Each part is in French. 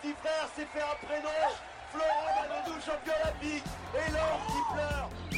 Petit frère s'est fait un prénom. Florent Manodou, champion olympique. Et l'or qui pleure.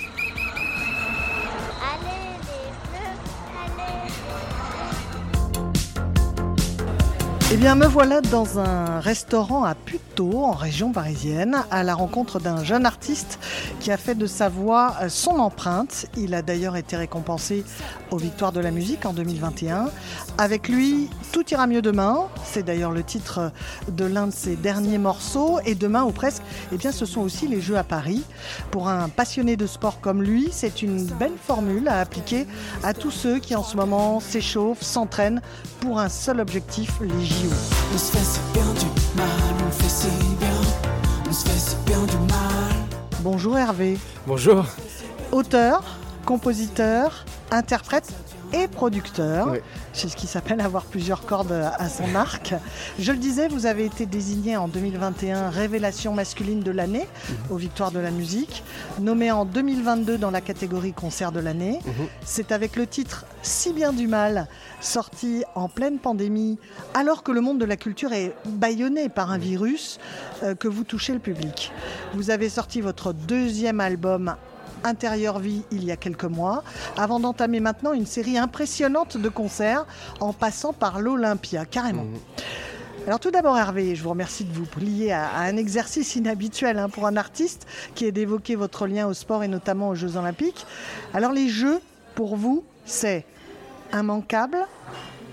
Eh bien, me voilà dans un restaurant à Puteaux, en région parisienne, à la rencontre d'un jeune artiste qui a fait de sa voix euh, son empreinte. Il a d'ailleurs été récompensé aux Victoires de la musique en 2021. Avec lui, Tout ira mieux demain. C'est d'ailleurs le titre de l'un de ses derniers morceaux. Et demain, ou presque, eh bien, ce sont aussi les Jeux à Paris. Pour un passionné de sport comme lui, c'est une belle formule à appliquer à tous ceux qui en ce moment s'échauffent, s'entraînent pour un seul objectif, les JO. On se fait si bien du mal, on fait si bien, on se fait si bien du mal. Bonjour Hervé. Bonjour. Auteur, compositeur, interprète et producteur. Oui. C'est ce qui s'appelle avoir plusieurs cordes à son arc. Je le disais, vous avez été désigné en 2021 Révélation masculine de l'année aux Victoires de la musique, nommé en 2022 dans la catégorie concert de l'année. C'est avec le titre Si bien du mal, sorti en pleine pandémie, alors que le monde de la culture est bâillonné par un virus, euh, que vous touchez le public. Vous avez sorti votre deuxième album Intérieur Vie il y a quelques mois, avant d'entamer maintenant une série impressionnante de concerts en passant par l'Olympia, carrément. Alors tout d'abord Hervé, je vous remercie de vous plier à, à un exercice inhabituel hein, pour un artiste qui est d'évoquer votre lien au sport et notamment aux Jeux Olympiques. Alors les Jeux, pour vous, c'est immanquable,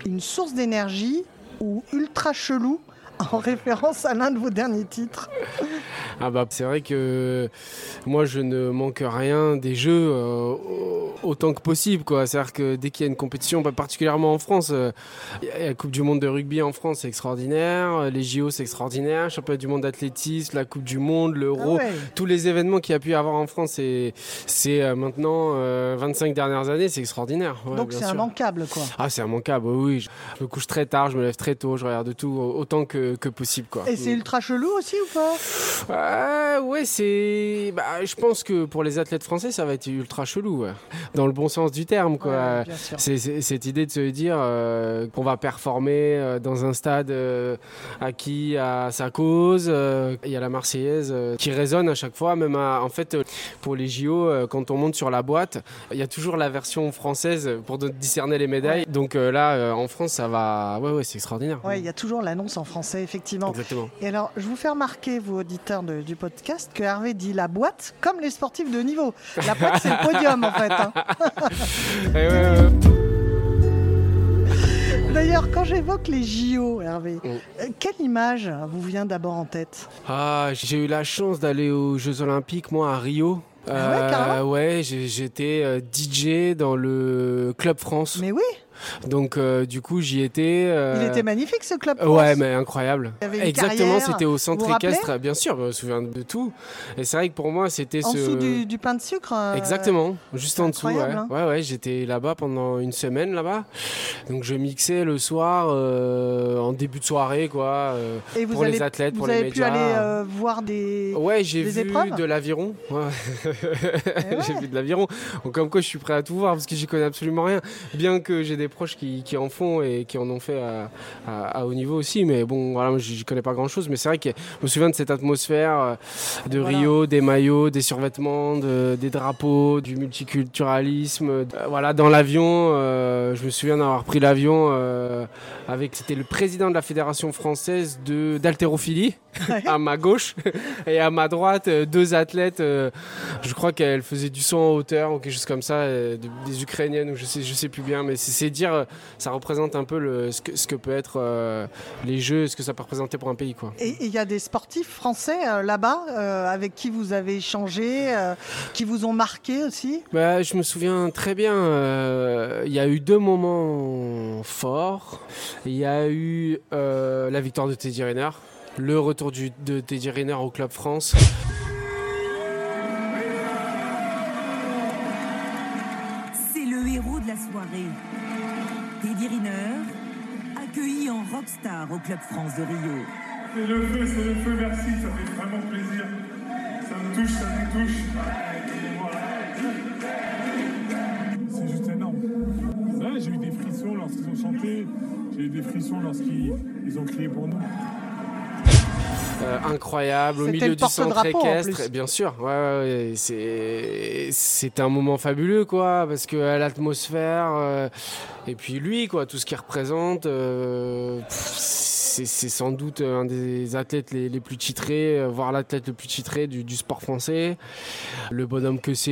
une source d'énergie ou ultra chelou en référence à l'un de vos derniers titres? Ah bah c'est vrai que moi je ne manque rien des jeux euh, autant que possible quoi. C'est-à-dire que dès qu'il y a une compétition, bah, particulièrement en France, euh, la Coupe du Monde de rugby en France, c'est extraordinaire. euh, Les JO c'est extraordinaire. Championnat du monde d'athlétisme, la Coupe du Monde, l'Euro, Ah ouais. tous les événements qu'il y a pu y avoir en France, c'est euh, maintenant euh, 25 dernières années, c'est extraordinaire. Ouais, Donc c'est immanquable quoi. Ah c'est immanquable, oui. Je me couche très tard, je me lève très tôt, je regarde tout autant que, que possible quoi. Et c'est ultra chelou aussi ou pas? Euh, ouais, c'est. Bah, je pense que pour les athlètes français, ça va être ultra chelou, ouais. Dans le bon sens du terme, quoi. Ouais. C'est c'est- cette idée de se dire euh, qu'on va performer euh, dans un stade euh, acquis à sa cause. euh, Il y a la Marseillaise qui résonne à chaque fois, même à- en fait pour les JO, quand on monte sur la boîte, il y a toujours la version française pour discerner les médailles. Donc là, en France, ça va. Ouais, ouais, c'est extraordinaire. Ouais, il y a toujours l'annonce en français, effectivement. Exactement. Et alors, je vous fais remarquer, vous auditeurs de- du podcast, que Hervé dit la boîte comme les sportifs de niveau. La boîte, c'est le podium, en fait. hein. Ouais. D'ailleurs, quand j'évoque les JO, Hervé, Mm. euh, quelle image vous vient d'abord en tête? Ah, j'ai eu la chance d'aller aux Jeux Olympiques, moi, à Rio. Ah ouais, carrément? Ouais, j'étais euh, DJ dans le Club France. Mais oui, Donc, euh, du coup, j'y étais. euh, il était magnifique ce club. Ouais, mais incroyable. Il y avait une Exactement, c'était au centre vous vous équestre. Bien sûr, je me souviens de tout. Et c'est vrai que pour moi, c'était En ce. dessous du, du pain de sucre. euh, Exactement, juste en dessous. Ouais, hein. ouais, ouais, j'étais là-bas pendant une semaine là-bas. Donc je mixais le soir, en début de soirée, quoi, Et vous pour les athlètes, Vous pour les avez médias. pu aller voir des. Ouais, j'ai vu épreuves de l'aviron. Ouais. Eh j'ai vu de l'aviron. Donc, comme quoi, je suis prêt à tout voir parce que j'y connais absolument rien. Bien que j'ai des proches qui, qui en font et qui en ont fait à, à- à haut niveau aussi. Mais bon, voilà, moi, j'y connais pas grand chose. Mais c'est vrai que je me souviens de cette atmosphère euh, de Voilà. Rio, des maillots, des survêtements, de- des drapeaux, du multiculturalisme. Euh, voilà, dans l'avion, euh, je me souviens d'avoir pris l'avion euh, avec, c'était le président de la fédération française de d'haltérophilie à ma gauche et à ma droite deux athlètes. euh, je crois qu'elles faisaient du saut en hauteur ou quelque chose comme ça, de- des ukrainiennes ou je sais, je sais plus bien, mais c'est c'est dire euh, ça représente un peu le, ce, que, ce que peut être euh, les Jeux, ce que ça peut représenter pour un pays. Quoi. Et il y a des sportifs français euh, là-bas euh, avec qui vous avez échangé, qui vous ont marqué aussi? Bah, je me souviens très bien, il y a eu deux moments forts. Il y a eu la victoire de Teddy Riner, le retour du- de Teddy Riner au Club France. Rockstar au Club France de Rio. C'est le feu, c'est le feu, merci, ça fait vraiment plaisir. Ça me touche, ça me touche. C'est juste énorme. J'ai eu des frissons lorsqu'ils ont chanté, j'ai eu des frissons lorsqu'ils ils ont crié pour nous. Euh, incroyable au milieu du centre équestre. Bien sûr, ouais, ouais, ouais, c'est un moment fabuleux quoi, parce que l'atmosphère euh, et puis lui quoi, tout ce qu'il représente, euh, pff, c'est sans doute un des athlètes les, plus titrés, euh, voire l'athlète le plus titré du, sport français. Le bonhomme que c'est,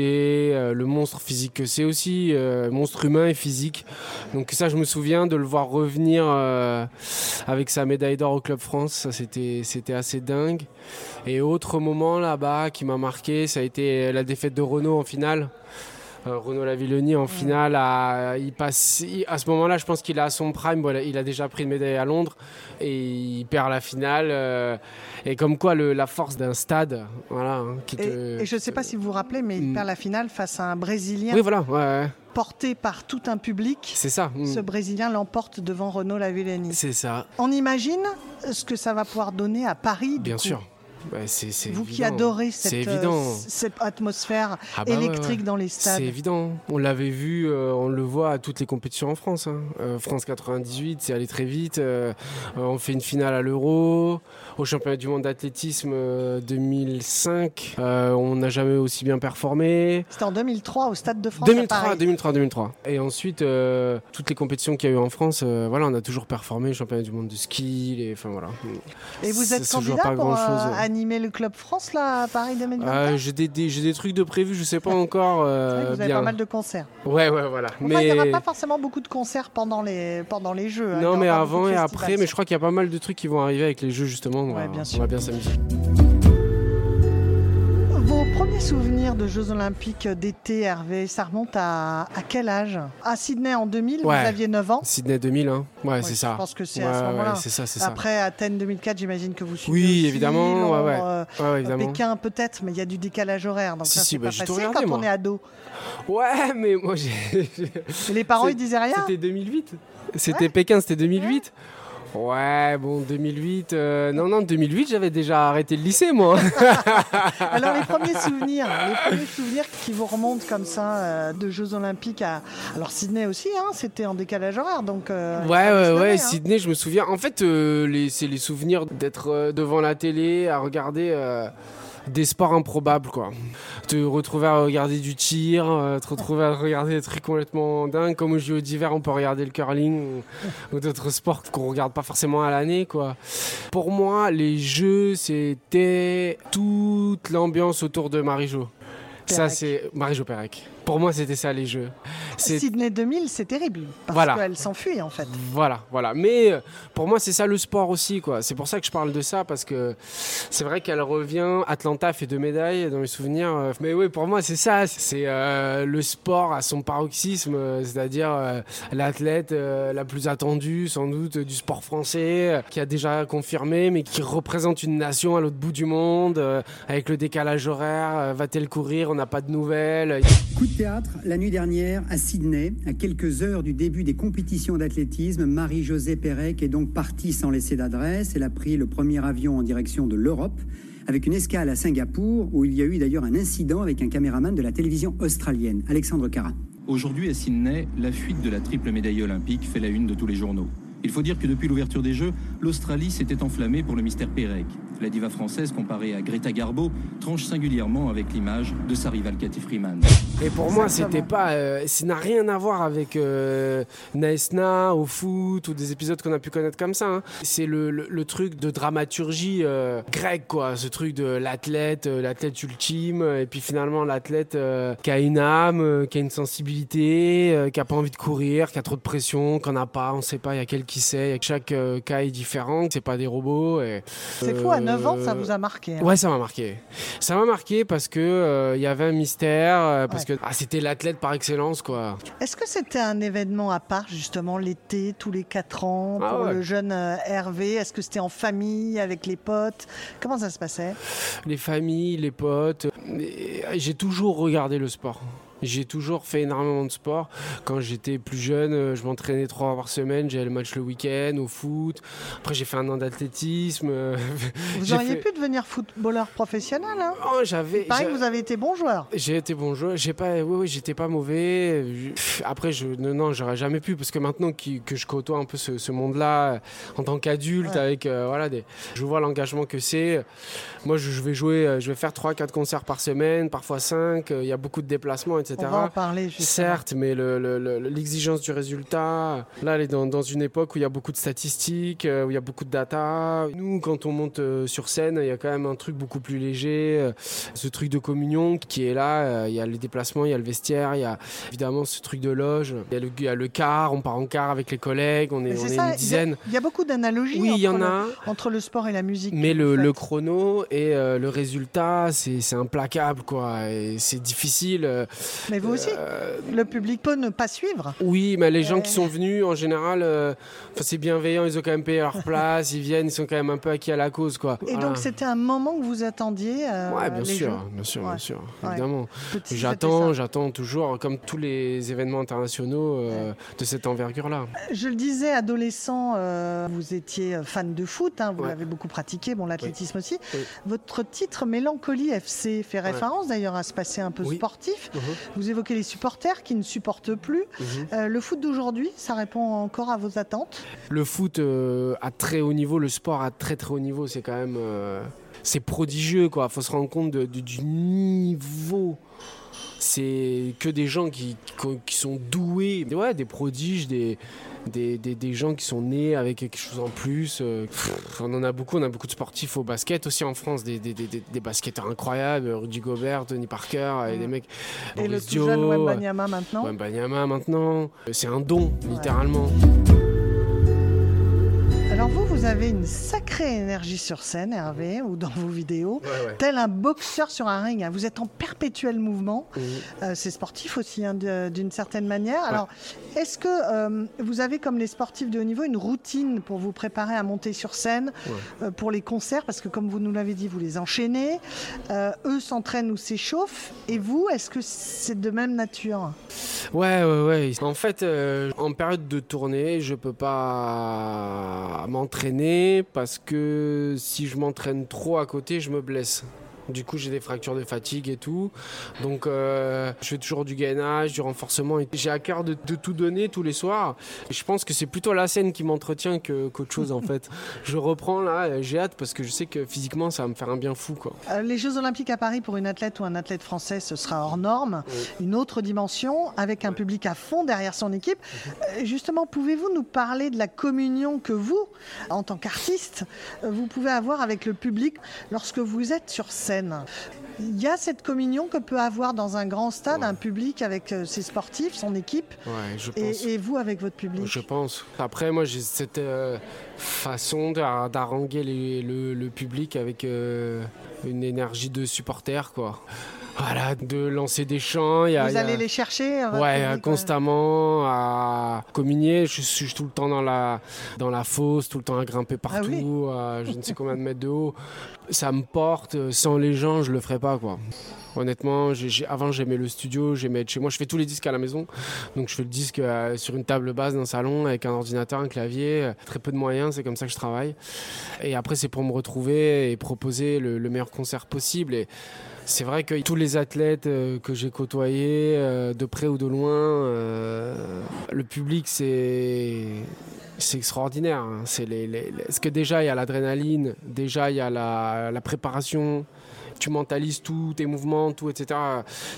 euh, le monstre physique que c'est aussi, euh, monstre humain et physique. Donc ça, je me souviens de le voir revenir avec sa médaille d'or au Club France. Ça, c'était assez dingue. Et autre moment là-bas qui m'a marqué, ça a été la défaite de Renault en finale. Euh, Renaud Lavilloni en finale, a- il passe, il- à ce moment-là, je pense qu'il est à son prime. Voilà, il a déjà pris une médaille à Londres et il perd la finale. euh, et comme quoi, le- la force d'un stade, voilà, hein, qui et, te- et je ne sais pas si vous vous rappelez, mais il Mm. perd la finale face à un Brésilien Oui, voilà, ouais, porté par tout un public. c'est ça. mm. Ce Brésilien l'emporte devant Renaud Lavillenie. C'est ça, On imagine ce que ça va pouvoir donner à Paris. bien coup. sûr. Bah, Vous qui adorez cette, euh, cette atmosphère Ah bah électrique ouais. dans les stades. C'est évident. On l'avait vu, euh, on le voit à toutes les compétitions en France. hein. Euh, France 98, c'est allé très vite. On fait une finale à l'Euro. Au championnat du monde d'athlétisme euh, 2005, euh, on n'a jamais aussi bien performé. C'était en 2003 au Stade de France. à 2003, Paris. 2003, 2003. Et ensuite, toutes les compétitions qu'il y a eu en France, voilà, on a toujours performé. Championnat du monde de ski, les, enfin voilà. Et vous êtes candidat pas pour euh, grand-chose. Animer le Club France là, à Paris 2024 Euh, j'ai des, des- j'ai des trucs de prévu, je sais pas encore. C'est euh, vrai que Vous avez bien. pas mal de concerts. Ouais, ouais, voilà. Enfin, mais il n'y aura pas forcément beaucoup de concerts pendant les, pendant les Jeux. hein. Non, mais avant et après, mais je crois qu'il y a pas mal de trucs qui vont arriver avec les jeux justement. On, Ouais, va, bien on sûr. va bien s'amuser. Vos premiers souvenirs de Jeux Olympiques d'été, Hervé, ça remonte à, à quel âge? À Sydney en 2000, Ouais. vous aviez 9 ans. Sydney 2000, hein. ouais, Ouais, c'est ça. Je pense que c'est Ouais, à ce moment-là. c'est ça, c'est ça. Après, Athènes 2004, j'imagine que vous suivez. Oui, aussi, évidemment, ouais, Londres, ouais. euh, évidemment. Pékin peut-être, mais il y a du décalage horaire. Donc Si, ça, si, c'est bah, pas regardé, quand on est ado. Ouais, mais moi j'ai. Les parents, ils disaient rien C'était 2008. C'était Pékin, c'était 2008. Ouais, bon, 2008. euh, Non, non, 2008, j'avais déjà arrêté le lycée, moi. Alors les premiers souvenirs, les premiers souvenirs qui vous remontent comme ça euh, de Jeux Olympiques à alors Sydney aussi, hein, c'était en décalage horaire, donc. euh, Ouais, ouais, ouais, hein. Sydney, je me souviens. En fait, euh, les, c'est les souvenirs d'être devant la télé, à regarder des sports improbables, quoi. Te retrouver à regarder du tir, euh, te retrouver à regarder des trucs complètement dingues. Comme au JO d'hiver, on peut regarder le curling ou, ou d'autres sports qu'on regarde pas forcément à l'année, quoi. Pour moi, les jeux, c'était toute l'ambiance autour de Marie-Jo. Ça, c'est Marie-Jo Pérec. Pour moi, c'était ça, les jeux. Sydney 2000, c'est terrible parce Voilà. qu'elle s'enfuit en fait. Voilà, voilà. Mais euh, pour moi, c'est ça le sport aussi, quoi. C'est pour ça que je parle de ça, parce que c'est vrai qu'elle revient. Atlanta fait deux médailles dans mes souvenirs. euh, Mais oui, pour moi, c'est ça. C'est euh, le sport à son paroxysme, c'est-à-dire euh, l'athlète euh, la plus attendue, sans doute, du sport français, euh, qui a déjà confirmé, mais qui représente une nation à l'autre bout du monde, euh, avec le décalage horaire. euh, Va-t-elle courir? On n'a pas de nouvelles. Coup de théâtre la nuit dernière à Sydney, à quelques heures du début des compétitions d'athlétisme. Marie-Josée Pérec est donc partie sans laisser d'adresse. Elle a pris le premier avion en direction de l'Europe, avec une escale à Singapour, où il y a eu d'ailleurs un incident avec un caméraman de la télévision australienne, Alexandre Cara. Aujourd'hui à Sydney, la fuite de la triple médaille olympique fait la une de tous les journaux. Il faut dire que depuis l'ouverture des Jeux, l'Australie s'était enflammée pour le mystère Pérec. La diva française, comparée à Greta Garbo, tranche singulièrement avec l'image de sa rivale Cathy Freeman. Et pour moi, c'était pas, euh, ça n'a rien à voir avec euh, Naesna au foot ou des épisodes qu'on a pu connaître comme ça. hein. C'est le, le- le truc de dramaturgie euh, grecque, quoi. Ce truc de l'athlète, euh, l'athlète ultime, euh, et puis finalement l'athlète euh, qui a une âme, euh, qui a une sensibilité, euh, qui a pas envie de courir, qui a trop de pression, qu'on n'a pas, on sait pas. Il y a quel qui sait. Chaque euh, cas est différent. C'est pas des robots. et, C'est fou, 9 ans, ça euh, vous a marqué. hein. Ouais, ça m'a marqué. Ça m'a marqué parce que euh, il y avait un mystère, euh, parce que ah, c'était l'athlète par excellence, quoi. Est-ce que c'était un événement à part, justement, l'été, tous les 4 ans, Ah pour ouais. le jeune euh, Hervé? Est-ce que c'était en famille, avec les potes? Comment ça se passait? Les familles, les potes. J'ai toujours regardé le sport. J'ai toujours fait énormément de sport. Quand j'étais plus jeune, euh, je m'entraînais trois fois par semaine. J'avais le match le week-end, au foot. Après, j'ai fait un an d'athlétisme. euh, Vous auriez fait- pu devenir footballeur professionnel. Hein? Oh, j'avais. Il paraît que j'a- vous avez été bon joueur. J'ai été bon joueur. J'ai pas. Oui, oui, j'étais pas mauvais. Après, je non, j'aurais jamais pu parce que maintenant que je côtoie un peu ce, ce monde-là euh, en tant qu'adulte, Ouais. avec euh, voilà, des, je vois l'engagement que c'est. Moi, je, vais jouer, je vais faire 3-4 concerts par semaine, parfois 5 Il y a beaucoup de déplacements, etc. On va en parler. Certes, mais le- le- le- l'exigence du résultat, là, elle est dans, dans une époque où il y a beaucoup de statistiques, euh, où il y a beaucoup de data. Nous, quand on monte euh, sur scène, il y a quand même un truc beaucoup plus léger, euh, ce truc de communion qui est là. euh, Il y a les déplacements, il y a le vestiaire, il y a évidemment ce truc de loge. Il y a le, il y a le car, on part en car avec les collègues, on est, Mais on est ça, une il y a- dizaine. Il y, a beaucoup d'analogies Oui, il y entre en le- a. entre le sport et la musique. Mais le, chrono et euh, le résultat, c'est implacable, quoi. C'est difficile. Euh, Mais vous aussi, euh, le public peut ne pas suivre. oui, mais les gens Ouais. qui sont venus, en général, euh, c'est bienveillant, ils ont quand même payé leur place, ils viennent, ils sont quand même un peu acquis à la cause, quoi. Et Voilà. donc c'était un moment que vous attendiez. euh, Ouais, bien sûr, bien sûr, Ouais. bien sûr, évidemment. J'attends, j'attends toujours, comme tous les événements internationaux euh, de cette envergure-là. Je le disais, adolescent, euh, vous étiez fan de foot, hein, vous l'avez beaucoup pratiqué, bon, l'athlétisme aussi. Oui. Votre titre Mélancolie FC fait référence d'ailleurs à ce passé un peu Oui. sportif. Mhm, Vous évoquez les supporters qui ne supportent plus. mhm. Euh, le foot d'aujourd'hui, ça répond encore à vos attentes? Le foot euh, à très haut niveau, le sport à très très haut niveau, c'est quand même. euh, c'est prodigieux, quoi. Faut se rendre compte de- de- du niveau. C'est que des gens qui, qui- sont doués, ouais, des prodiges, des, des, des- des gens qui sont nés avec quelque chose en plus. euh, pff, on en a beaucoup, on a beaucoup de sportifs au basket aussi en France, des, des, des- basketteurs incroyables, Rudy Gobert, Tony Parker, et Mm. des mecs. Et le tout jeune Dio, Wembanyama maintenant Wembanyama maintenant. C'est un don, littéralement. Alors vous, vous avez une sacrée énergie sur scène, Hervé, ou dans vos vidéos. Tel un boxeur sur un ring, hein. vous êtes en perpétuel mouvement. Mhm. Euh, c'est sportif aussi, hein, d'une certaine manière. Alors, est-ce que euh, vous avez, comme les sportifs de haut niveau, une routine pour vous préparer à monter sur scène euh, pour les concerts? Parce que, comme vous nous l'avez dit, vous les enchaînez. Euh, eux s'entraînent ou s'échauffent. Et vous, est-ce que c'est de même nature? Ouais, ouais, ouais. En fait, euh, en période de tournée, je peux pas m'entraîner parce que si je m'entraîne trop à côté, je me blesse. Du coup, j'ai des fractures de fatigue et tout. Donc, euh, je fais toujours du gainage, du renforcement. J'ai à cœur de, de tout donner tous les soirs. Et je pense que c'est plutôt la scène qui m'entretient que- qu'autre chose, en fait. Je reprends là, euh, j'ai hâte parce que je sais que physiquement, ça va me faire un bien fou, quoi. Euh, Les Jeux Olympiques à Paris pour une athlète ou un athlète français, ce sera hors norme, une autre dimension, avec un public à fond derrière son équipe. Euh, Justement, pouvez-vous nous parler de la communion que vous, en tant qu'artiste, vous pouvez avoir avec le public lorsque vous êtes sur scène? Il y a cette communion que peut avoir dans un grand stade un public avec euh, ses sportifs, son équipe, Ouais, je pense. et, et vous avec votre public. Je pense. Après, moi, j'ai cette euh, façon d'haranguer le public avec euh, une énergie de supporter, quoi. Voilà, de lancer des chants. y a- vous il y a- allez les chercher euh, Ouais, public, constamment à communier. Je suis tout le temps dans la, dans la fosse, tout le temps à grimper Ah oui. partout, à je ne sais combien de mètres de haut. Ça me porte. Sans les gens, je le ferais pas, quoi. Honnêtement, j'ai- j'ai- avant j'aimais le studio, j'aimais être chez moi. Je fais tous les disques à la maison, donc je fais le disque euh, sur une table basse d'un salon avec un ordinateur, un clavier, euh, très peu de moyens. C'est comme ça que je travaille. Et après, c'est pour me retrouver et proposer le, le meilleur concert possible. Et C'est vrai que tous les athlètes euh, que j'ai côtoyés, euh, de près ou de loin, euh, le public, c'est extraordinaire. hein. C'est les, Parce que déjà, il y a l'adrénaline, déjà, il y a la, préparation, tu mentalises tous tes mouvements, tout, etc.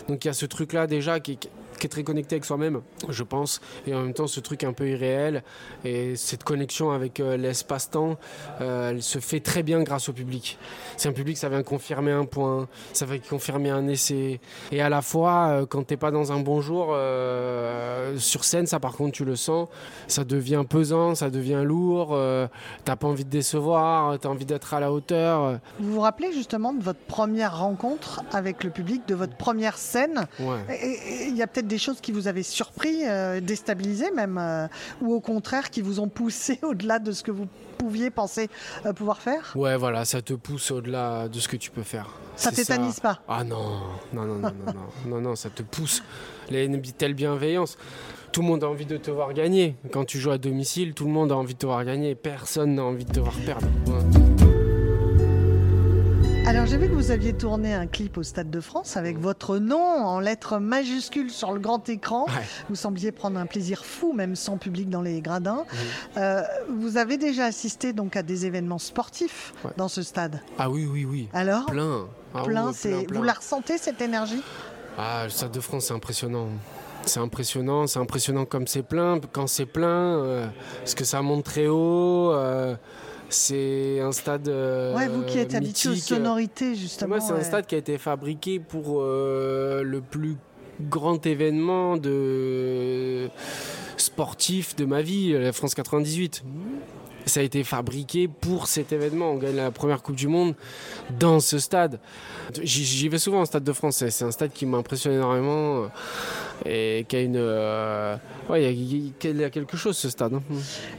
Donc il y a ce truc-là déjà qui, qui est très connecté avec soi-même, je pense, et en même temps ce truc un peu irréel. Et cette connexion avec euh, l'espace-temps, euh, elle se fait très bien grâce au public. C'est un public, ça vient confirmer un point, ça vient confirmer un essai. Et à la fois, euh, quand t'es pas dans un bon jour, sur scène, ça par contre, tu le sens, ça devient pesant, ça devient lourd, t'as pas envie de décevoir, t'as envie d'être à la hauteur. Vous vous rappelez justement de votre première rencontre avec le public, de votre première scène? Ouais. Il y a peut-être des choses qui vous avaient surpris, euh, déstabilisé même, euh, ou au contraire qui vous ont poussé au-delà de ce que vous pouviez penser euh, pouvoir faire? Ouais, voilà, ça te pousse au-delà de ce que tu peux faire. Ça tétanise pas? Ah non, non, non, non, non, non, non, non, ça te pousse. Telle bienveillance. Tout le monde a envie de te voir gagner. Quand tu joues à domicile, tout le monde a envie de te voir gagner. Personne n'a envie de te voir perdre. Ouais. Alors j'ai vu que vous aviez tourné un clip au Stade de France avec votre nom en lettres majuscules sur le grand écran. Ouais. Vous sembliez prendre un plaisir fou, même sans public dans les gradins. Mhm. Euh, vous avez déjà assisté donc à des événements sportifs Ouais. dans ce stade. Ah oui, oui, oui. Alors? Plein. Ah plein. vous la ressentez cette énergie? Ah, le Stade de France, c'est impressionnant. C'est impressionnant, c'est impressionnant comme c'est plein. Quand c'est plein, euh, parce que ça monte très haut. euh, c'est un stade. euh, Ouais, vous qui êtes habitué aux sonorités justement. Moi, c'est un ouais. stade qui a été fabriqué pour euh, le plus grand événement de sportif de ma vie, la France 98. Ça a été fabriqué pour cet événement. On gagne la première Coupe du Monde dans ce stade. J'y vais souvent au Stade de France. C'est un stade qui m'impressionne énormément euh, et qui a une. euh, ouais, il y a- quelque chose ce stade. hein.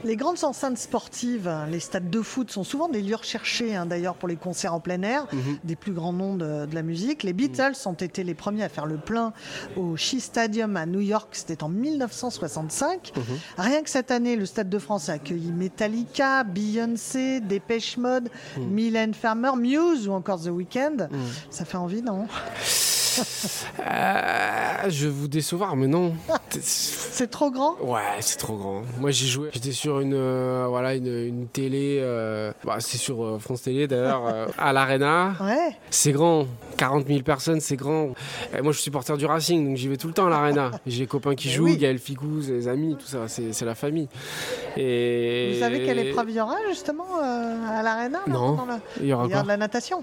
Les grandes enceintes sportives, hein, les stades de foot sont souvent des lieux recherchés hein, d'ailleurs pour les concerts en plein air, Mhm. des plus grands noms de, de la musique. Les Beatles ont été les premiers à faire le plein au Shea Stadium à New York, c'était en 1965. Mhm. Rien que cette année, le Stade de France a accueilli Metallica, Beyoncé, Dépêche Mode, Mhm. Mylène Farmer, Muse ou encore The Weeknd. Ça fait envie, non? Euh, je vais vous décevoir, mais non. C'est trop grand? Ouais, c'est trop grand. Moi, j'ai joué. J'étais sur une, euh, voilà, une, une télé. euh, bah, c'est sur France Télé d'ailleurs, à l'Arena. Ouais. C'est grand. 40 000 personnes, c'est grand. Et moi, je suis supporter du Racing, donc j'y vais tout le temps à l'Arena. J'ai des copains qui jouent, oui. Gaël Ficou, les amis, tout ça. C'est la famille. Et Vous savez quelle épreuve il y aura justement à l'Arena Non. le- Il y aura Il y quoi de la natation.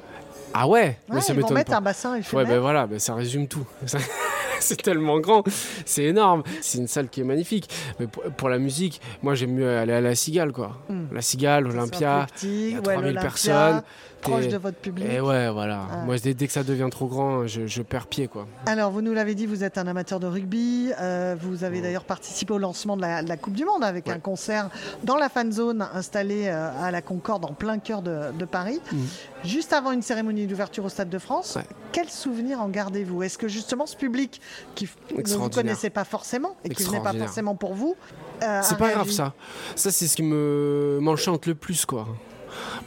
Ah ouais, Mais Ouais, ça ils vont m'étonne mettre pas. un bassin Ouais, éphémère. ben voilà, ben ça résume tout. Ça- c'est tellement grand, c'est énorme. C'est une salle qui est magnifique. Mais pour, pour la musique, moi j'aime mieux aller à la Cigale, quoi. Hmm. La Cigale, Ça Olympia, plus petit, il y a ouais, 3000 l'Olympia, personnes. Proche de votre public. Et ouais, voilà. Ah. Moi, dès, dès que ça devient trop grand, je, je perds pied, quoi. Alors, vous nous l'avez dit, vous êtes un amateur de rugby. euh, vous avez d'ailleurs participé au lancement de la, de la Coupe du Monde avec Ouais. un concert dans la fan zone installée euh, à la Concorde en plein cœur de, de Paris. Mhm. Juste avant une cérémonie d'ouverture au Stade de France, Ouais. quel souvenir en gardez-vous? Est-ce que justement ce public qui ne vous connaissait pas forcément et qui venait pas forcément pour vous, euh, C'est pas grave ça. Ça, c'est ce qui me m'enchante le plus, quoi.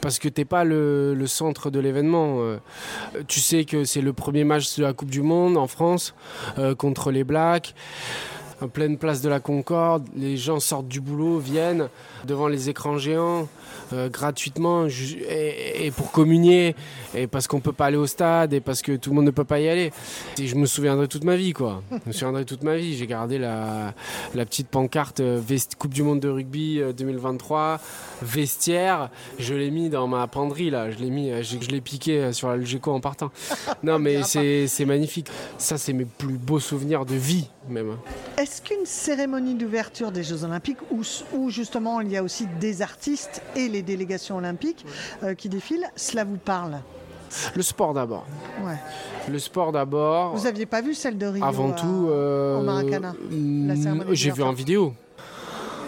Parce que t'es pas le, centre de l'événement. euh. Tu sais que c'est le premier match de la Coupe du Monde en France euh, contre les Blacks. En pleine place de la Concorde, les gens sortent du boulot, viennent devant les écrans géants euh, gratuitement et, et pour communier et parce qu'on peut pas aller au stade et parce que tout le monde ne peut pas y aller. Et je me souviendrai toute ma vie quoi. Je me souviendrai toute ma vie. J'ai gardé la, la petite pancarte euh, vest- Coupe du Monde de rugby euh, 2023 vestiaire. Je l'ai mis dans ma penderie là. Je l'ai mis, euh, je, je l'ai piqué euh, sur l'Algeco en partant. Non mais c'est c'est magnifique. Ça c'est mes plus beaux souvenirs de vie même. Est-ce qu'une cérémonie d'ouverture des Jeux Olympiques, où, où justement il y a aussi des artistes et les délégations olympiques euh, qui défilent, cela vous parle? Le sport d'abord. Ouais. Le sport d'abord. Vous aviez pas vu celle de Rio Avant à- tout, euh, au Maracana, la cérémonie j'ai vu en vidéo.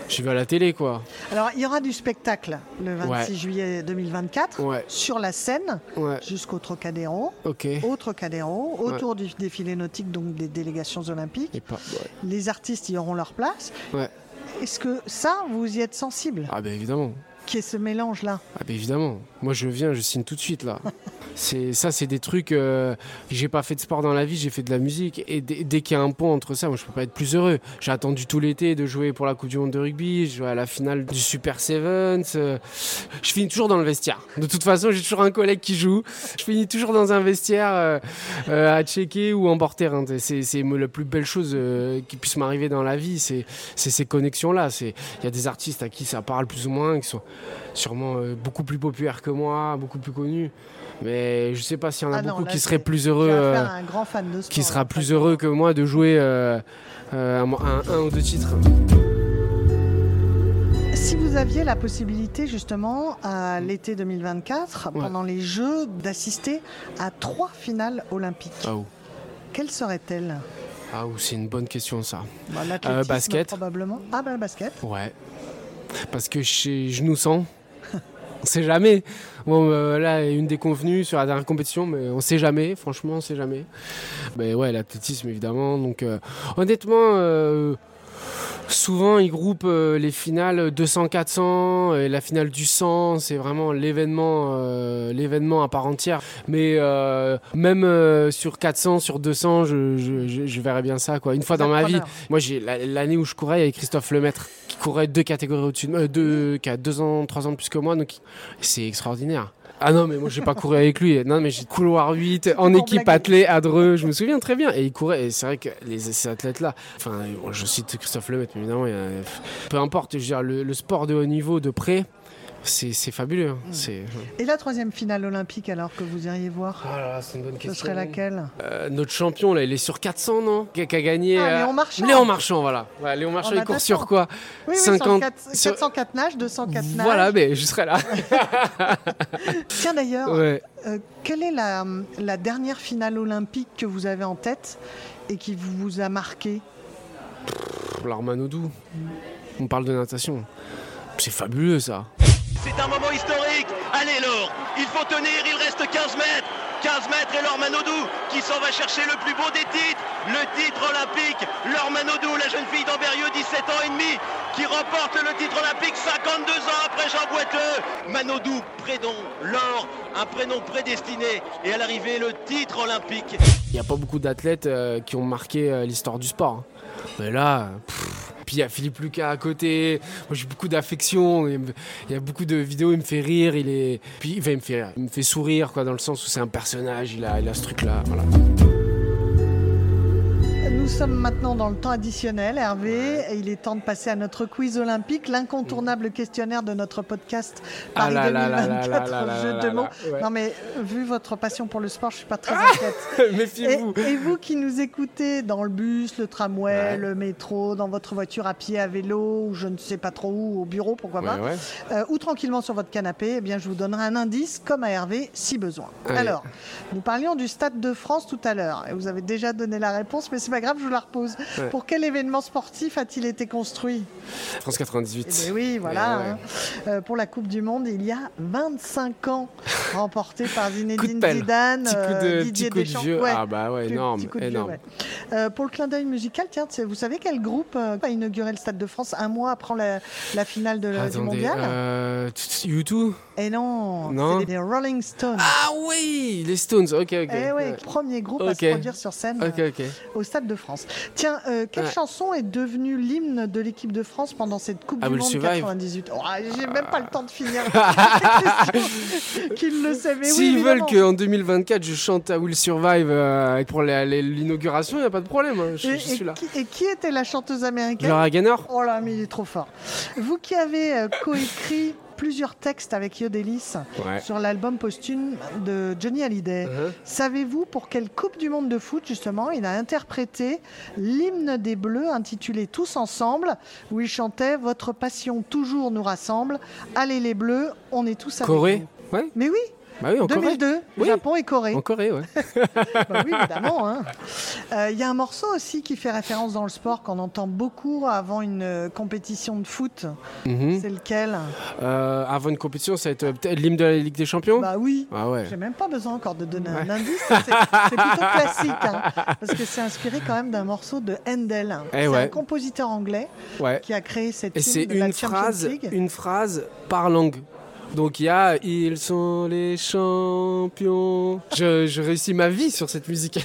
J'ai vu à la télé, quoi. Alors, il y aura du spectacle le 26 Ouais. juillet 2024 Ouais, sur la scène ouais, jusqu'au Trocadéro, ok. au Trocadéro, autour du défilé nautique donc des délégations olympiques. Pas. Les artistes y auront leur place. Est-ce que ça, vous y êtes sensible? Ah, ben évidemment. Qu'il y ait ce mélange-là. Ah bah évidemment, moi je viens, je signe tout de suite là. c'est ça, c'est des trucs. euh, j'ai pas fait de sport dans la vie, j'ai fait de la musique et dès, qu'il y a un pont entre ça, moi je peux pas être plus heureux. J'ai attendu tout l'été de jouer pour la Coupe du Monde de rugby, je jouais à la finale du Super Sevens. euh, je finis toujours dans le vestiaire. De toute façon, j'ai toujours un collègue qui joue. Je finis toujours dans un vestiaire euh, euh, à checker ou en bord terrain. C'est c'est la plus belle chose qui puisse m'arriver dans la vie, c'est c'est ces connexions là. C'est il y a des artistes à qui ça parle plus ou moins, qui sont sûrement euh, beaucoup plus populaires que moi, beaucoup plus connus. Mais je sais pas s'il y en a Ah non, beaucoup là, qui seraient plus heureux, euh, un grand fan de sport. qui sera plus heureux que moi de jouer euh, euh, un, un- un ou deux titres. Si vous aviez la possibilité justement à l'été 2024, Ouais. pendant les Jeux, d'assister à trois finales olympiques, Ah, quelles seraient-elles? Ah, c'est une bonne question ça. Bah, basket. probablement. Ah ben le basket. Ouais. Parce que chez je nous sens. On sait jamais. Bon, euh, là, une des convenues sur la dernière compétition, mais on sait jamais. Franchement, on sait jamais. Mais ouais, l'athlétisme, évidemment. Donc, euh, honnêtement, euh, souvent, ils groupent euh, les finales 200-400 et la finale du 100. C'est vraiment l'événement, l'événement à part entière. Mais même sur 400, sur 200, je, je, je- je verrais bien ça. Quoi. Une fois dans ma vie, moi, j'ai la- l'année où je courais, avait Christophe Lemaître courait deux catégories au-dessus de moi, euh, deux, qui a deux ans, trois ans de plus que moi, donc c'est extraordinaire. Ah non, mais moi, j'ai pas couru avec lui. Non, mais j'ai couloir 8, en équipe blaguer. attelée à Dreux, je me souviens très bien. Et il courait, et c'est vrai que les, ces athlètes-là, enfin, je cite Christophe Lemaître, mais évidemment, il y a- peu importe, je veux dire, le, le sport de haut niveau de près, c'est fabuleux. hein. C'est. Et la troisième finale olympique alors que vous iriez voir Ah là là, c'est une bonne Ce question. serait laquelle? Euh, notre champion, là, il est sur 400, non? Qui a, gagné. Ah, euh, Léon Marchand. Léon Marchand, voilà. Ouais, Léon Marchand, En il court sur quoi? Oui, oui, 50 sur quatre- sur- 404 nages, 204 nages. Voilà, mais je serai là. Tiens d'ailleurs, Ouais. euh, quelle est la, la dernière finale olympique que vous avez en tête et qui vous a marqué? L'Armanodou. On parle de natation. C'est fabuleux, ça. C'est un moment historique. Allez Laure, il faut tenir, il reste 15 mètres. 15 mètres et Laure Manodou qui s'en va chercher le plus beau des titres, le titre olympique. Laure Manodou, la jeune fille d'Amberieux, 17 ans et demi, qui remporte le titre olympique 52 ans après Jean Boitleux. Manodou, prénom, Laure, un prénom prédestiné. Et à l'arrivée, le titre olympique. Il n'y a pas beaucoup d'athlètes euh, qui ont marqué euh, l'histoire du sport. hein. Mais là, puis il y a Philippe Lucas à côté. Moi, j'ai beaucoup d'affection. Il y a beaucoup de vidéos, il me fait rire. Il est, puis il me fait, il me fait sourire, quoi, dans le sens où c'est un personnage. Il a, il a ce truc-là. Nous sommes maintenant dans le temps additionnel, Hervé, et il est temps de passer à notre quiz olympique, l'incontournable questionnaire de notre podcast Ah Paris là là là là 2024, là là jeu de mots. ouais. Non mais vu votre passion pour le sport, je suis pas très inquiète. Et, Méfiez-vous. et vous qui nous écoutez dans le bus, le tramway, Ouais. le métro, dans votre voiture à pied, à vélo, ou je ne sais pas trop où, au bureau, pourquoi Ouais, pas, euh, ou tranquillement sur votre canapé, eh bien, je vous donnerai un indice, comme à Hervé, si besoin. Alors, nous parlions du Stade de France tout à l'heure, et vous avez déjà donné la réponse, mais c'est pas grave, je vous la repose. Ouais. Pour quel événement sportif a-t-il été construit? France Eh 98. bien oui, voilà. Ouais, ouais. hein. Euh, pour la Coupe du Monde, il y a 25 ans, remporté par de Zinedine. Zidane, Petit coup euh, de, Didier petit coup de Deschamps. vieux. Ouais. Ah bah ouais, énorme, de vieux, énorme. Euh, pour le clin d'œil musical, tiens, vous savez quel groupe euh, a inauguré le Stade de France un mois après la, la finale de- du Attendez, mondial? euh, t- U2 Et non, Non. c'est les Rolling Stones. Ah oui, les Stones, ok, ok. Eh ouais, premier groupe à se produire sur scène euh, au Stade de France. Tiens, euh, quelle Ouais. chanson est devenue l'hymne de l'équipe de France pendant cette Coupe I du Will Monde Survive. 98 Oh, J'ai même pas le temps de finir. Qu'il le mais oui, S'ils veulent qu'en 2024 je chante à Will Survive euh, pour l'inauguration, il n'y a pas de problème, hein, je, Et, je et suis là. qui, et qui était la chanteuse américaine? Laura Gaynor Oh là, mais il est trop fort. Vous qui avez euh, coécrit plusieurs textes avec Yodelis Ouais. sur l'album posthume de Johnny Hallyday, Uh-huh. savez-vous pour quelle Coupe du Monde de foot, justement, il a interprété l'hymne des Bleus intitulé Tous ensemble, où il chantait Votre passion toujours nous rassemble, Allez les Bleus, on est tous avec Corée vous. Ouais. Mais oui, Bah oui, en Corée. 2002, Oui. Japon et Corée. En Corée, ouais. Bah oui, évidemment. hein. Euh, Il y a un morceau aussi qui fait référence dans le sport qu'on entend beaucoup avant une euh, compétition de foot. Mhm. C'est lequel? Euh, avant une compétition, ça va être peut-être l'hymne de la Ligue des Champions? Bah oui. Ah ouais. J'ai même pas besoin encore de donner un indice. C'est c'est plutôt classique. hein, parce que c'est inspiré quand même d'un morceau de Handel. Eh c'est ouais. un compositeur anglais Ouais. qui a créé cette Et hymne c'est de la une Champions phrase, League. une phrase par langue. Donc il y a Ils sont les champions. Je, je réussis ma vie sur cette musique.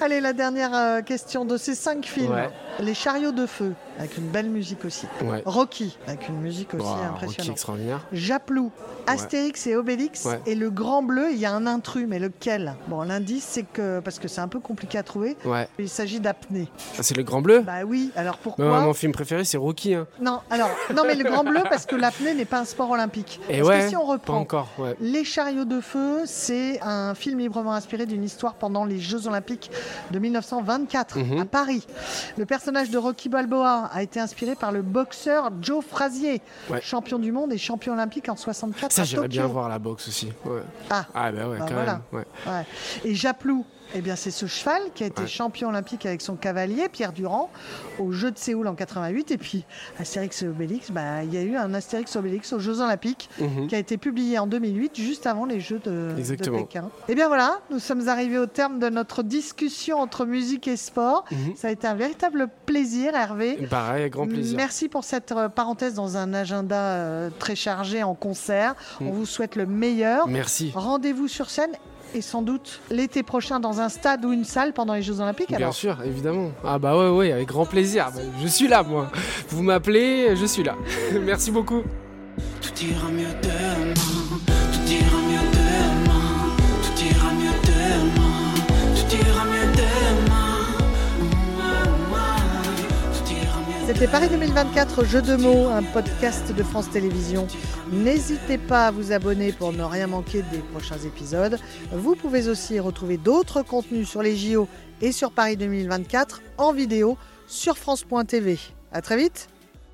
Allez, la dernière euh, question de ces cinq films. Ouais. Les chariots de feu, avec une belle musique aussi. Ouais. Rocky, avec une musique aussi Wow, Rocky impressionnante. extraordinaire. Japlou, Astérix et Obélix Ouais. et le Grand Bleu, il y a un intrus, mais lequel? Bon, l'indice, c'est que, parce que c'est un peu compliqué à trouver, Ouais. il s'agit d'apnée. Ah, c'est le Grand Bleu? Bah oui, alors pourquoi? Moi, Mon film préféré, c'est Rocky. Hein. Non, alors, non, mais le Grand Bleu, parce que l'apnée n'est pas un sport olympique. Et parce ouais, que si on pas reprend, encore. Ouais. Les chariots de feu, c'est un film librement inspiré d'une histoire pendant les Jeux Olympiques de 1924 Mhm. à Paris. Le personnage de Rocky Balboa a été inspiré par le boxeur Joe Frazier, Ouais. champion du monde et champion olympique en 64 Ça, à j'irais bien voir la boxe aussi. Ouais. Ah. bah ouais, Bah quand voilà. même. Ouais. Et Japlou, eh bien, c'est ce cheval qui a été Ouais. champion olympique avec son cavalier, Pierre Durand, aux Jeux de Séoul en 88. Et puis, Astérix et Obélix, bah, il y a eu un Astérix et Obélix aux Jeux Olympiques Mhm. qui a été publié en 2008, juste avant les Jeux de, de Exactement. Pékin. Et bien voilà, nous sommes arrivés au terme de notre discussion entre musique et sport. Mhm. Ça a été un véritable plaisir, Hervé. Pareil, grand plaisir. Merci pour cette euh, parenthèse dans un agenda euh, très chargé en concert. Mm. On vous souhaite le meilleur. Merci. Rendez-vous sur scène et sans doute l'été prochain dans un stade ou une salle pendant les Jeux Olympiques. Bien alors. sûr, évidemment. Ah bah ouais, ouais, avec grand plaisir. Bah, je suis là, moi. Vous m'appelez, je suis là. Merci beaucoup. Tout ira mieux C'était Paris 2024, Jeux de mots, un podcast de France Télévisions. N'hésitez pas à vous abonner pour ne rien manquer des prochains épisodes. Vous pouvez aussi retrouver d'autres contenus sur les JO et sur Paris 2024 en vidéo sur France.tv. À très vite